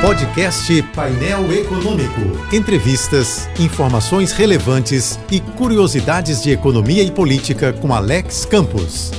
Podcast Painel Econômico. Entrevistas, informações relevantes e curiosidades de economia e política com Alex Campos.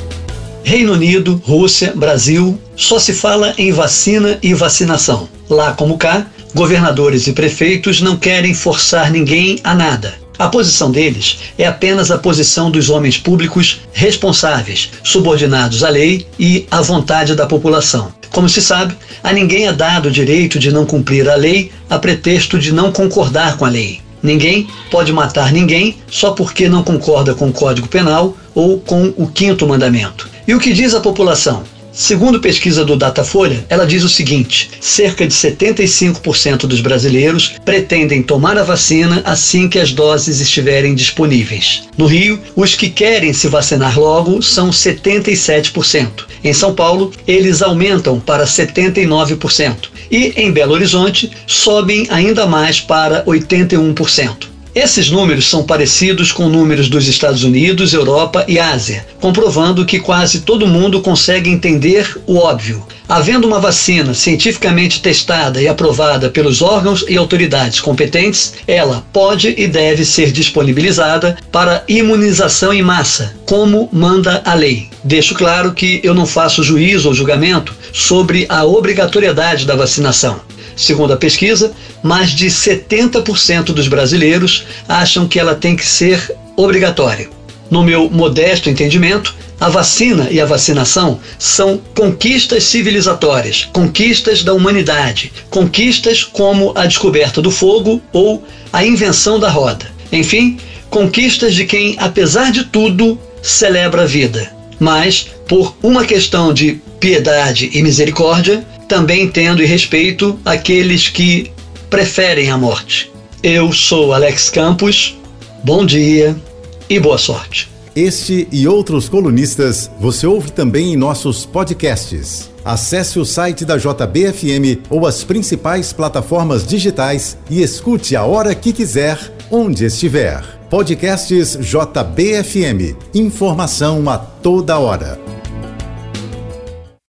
Reino Unido, Rússia, Brasil, só se fala em vacina e vacinação. Lá como cá, governadores e prefeitos não querem forçar ninguém a nada. A posição deles é apenas a posição dos homens públicos responsáveis, subordinados à lei e à vontade da população. Como se sabe, a ninguém é dado o direito de não cumprir a lei a pretexto de não concordar com a lei. Ninguém pode matar ninguém só porque não concorda com o Código Penal ou com o quinto mandamento. E o que diz a população? Segundo pesquisa do Datafolha, ela diz o seguinte: cerca de 75% dos brasileiros pretendem tomar a vacina assim que as doses estiverem disponíveis. No Rio, os que querem se vacinar logo são 77%. Em São Paulo, eles aumentam para 79%. E em Belo Horizonte, sobem ainda mais para 81%. Esses números são parecidos com números dos Estados Unidos, Europa e Ásia, comprovando que quase todo mundo consegue entender o óbvio. Havendo uma vacina cientificamente testada e aprovada pelos órgãos e autoridades competentes, ela pode e deve ser disponibilizada para imunização em massa, como manda a lei. Deixo claro que eu não faço juízo ou julgamento sobre a obrigatoriedade da vacinação. Segundo a pesquisa, mais de 70% dos brasileiros acham que ela tem que ser obrigatória. No meu modesto entendimento, a vacina e a vacinação são conquistas civilizatórias, conquistas da humanidade, conquistas como a descoberta do fogo ou a invenção da roda. Enfim, conquistas de quem, apesar de tudo, celebra a vida. Mas, por uma questão de piedade e misericórdia, também entendo e respeito aqueles que preferem a morte. Eu sou Alex Campos, bom dia e boa sorte. Este e outros colunistas você ouve também em nossos podcasts. Acesse o site da JBFM ou as principais plataformas digitais e escute a hora que quiser, onde estiver. Podcasts JBFM. Informação a toda hora.